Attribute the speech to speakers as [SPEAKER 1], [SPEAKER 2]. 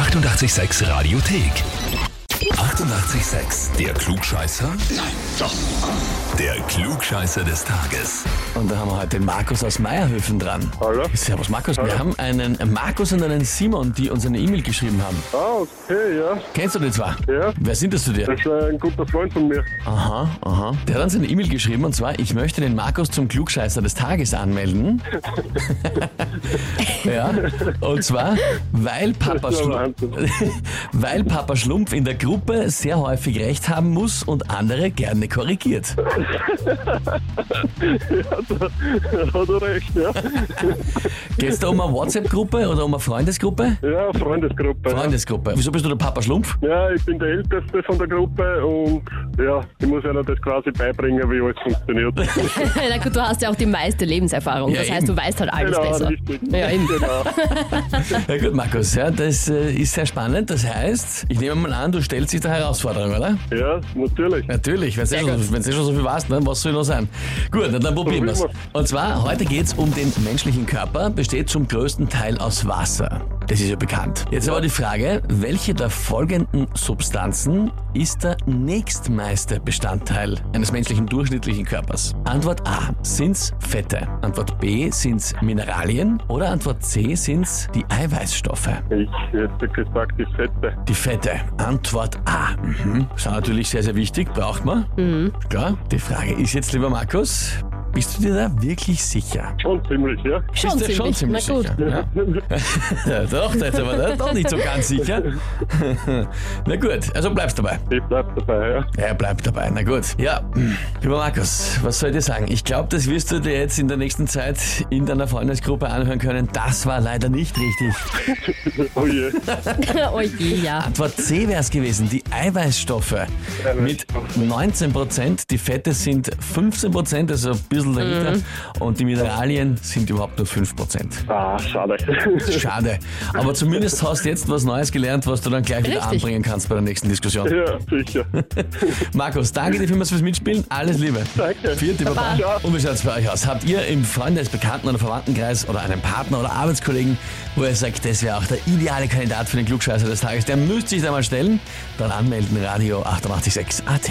[SPEAKER 1] 886 Radiothek. 88,6. Der Klugscheißer? Nein, doch. Der Klugscheißer des Tages.
[SPEAKER 2] Und da haben wir heute den Markus aus Meierhöfen dran.
[SPEAKER 3] Hallo?
[SPEAKER 2] Servus Markus, wir haben einen Markus und einen Simon, die uns eine E-Mail geschrieben haben.
[SPEAKER 3] Ah, okay, ja.
[SPEAKER 2] Kennst du die zwei?
[SPEAKER 3] Ja.
[SPEAKER 2] Wer sind das zu dir?
[SPEAKER 3] Das ist ein guter Freund von mir.
[SPEAKER 2] Aha, aha. Der hat uns eine E-Mail geschrieben und zwar, ich möchte den Markus zum Klugscheißer des Tages anmelden. ja, und zwar, weil Papa, Schlumpf, weil Papa Schlumpf in der Gruppe sehr häufig recht haben muss und andere gerne korrigiert.
[SPEAKER 3] Da hat er recht, ja.
[SPEAKER 2] Geht es da um eine WhatsApp-Gruppe oder um eine Freundesgruppe?
[SPEAKER 3] Ja, Freundesgruppe.
[SPEAKER 2] Freundesgruppe. Wieso bist du der Papa Schlumpf?
[SPEAKER 3] Ja, ich bin der Älteste von der Gruppe und ja, ich muss ihnen das quasi beibringen, wie alles funktioniert.
[SPEAKER 4] Na gut, du hast ja auch die meiste Lebenserfahrung.
[SPEAKER 2] Ja,
[SPEAKER 4] das heißt,
[SPEAKER 2] eben.
[SPEAKER 4] du weißt halt alles
[SPEAKER 3] genau,
[SPEAKER 4] besser.
[SPEAKER 3] richtig.
[SPEAKER 4] Ja, eben.
[SPEAKER 3] Genau.
[SPEAKER 2] Ja gut, Markus, ja, das äh, ist sehr spannend. Das heißt, ich nehme mal an, du stellst dich der Herausforderung, oder?
[SPEAKER 3] Ja, natürlich.
[SPEAKER 2] Natürlich, wenn du eh, schon- eh so viel weißt, ne, was soll noch sein? Gut, na, dann probieren wir's.
[SPEAKER 3] Probieren
[SPEAKER 2] Und zwar, heute geht's um den menschlichen Körper, besteht zum größten Teil aus Wasser. Das ist ja bekannt. Jetzt aber die Frage, welche der folgenden Substanzen ist der nächstmeiste Bestandteil eines menschlichen durchschnittlichen Körpers? Antwort A, sind's Fette? Antwort B, sind's Mineralien? Oder Antwort C, sind's die Eiweißstoffe?
[SPEAKER 3] Ich hätte gesagt, die Fette.
[SPEAKER 2] Die Fette. Antwort A. Mhm. Ist natürlich sehr, sehr wichtig. Braucht man. Klar. Die Frage ist jetzt, lieber Markus, bist du dir da wirklich sicher?
[SPEAKER 3] Schon ziemlich, ja.
[SPEAKER 4] Schon
[SPEAKER 2] bist du
[SPEAKER 4] ziemlich.
[SPEAKER 2] schon ziemlich
[SPEAKER 4] Na gut.
[SPEAKER 2] sicher? Ja. ja, doch, da ist aber da- doch nicht so ganz sicher. Na gut, also bleibst dabei.
[SPEAKER 3] Ich bleib dabei, ja.
[SPEAKER 2] Er bleibt dabei, na gut. Ja, lieber Markus, was soll ich dir sagen? Ich glaube, das wirst du dir jetzt in der nächsten Zeit in deiner Freundesgruppe anhören können. Das war leider nicht richtig.
[SPEAKER 3] Oh je.
[SPEAKER 4] oh je, ja.
[SPEAKER 2] Antwort C wäre es gewesen, die Eiweißstoffe mit 19 Prozent, die Fette sind 15 Prozent, also ein bisschen dahinter, und die Mineralien sind überhaupt nur 5 Prozent.
[SPEAKER 3] Ah, schade.
[SPEAKER 2] Schade. Aber zumindest hast du jetzt was Neues gelernt, was du dann gleich wieder
[SPEAKER 4] Richtig.
[SPEAKER 2] anbringen kannst bei der nächsten Diskussion.
[SPEAKER 3] Ja, sicher.
[SPEAKER 2] Markus, danke dir vielmals fürs Mitspielen. Alles Liebe.
[SPEAKER 3] Danke.
[SPEAKER 2] Vierte Baba.
[SPEAKER 3] Baba.
[SPEAKER 2] Und wie schaut's bei euch aus? Habt ihr im Freundes-, Bekannten- oder Verwandtenkreis oder einen Partner oder Arbeitskollegen, wo ihr sagt, das wäre auch der ideale Kandidat für den Klugscheißer des Tages, der müsste sich da mal stellen? Dann anmelden, Radio 886 AT.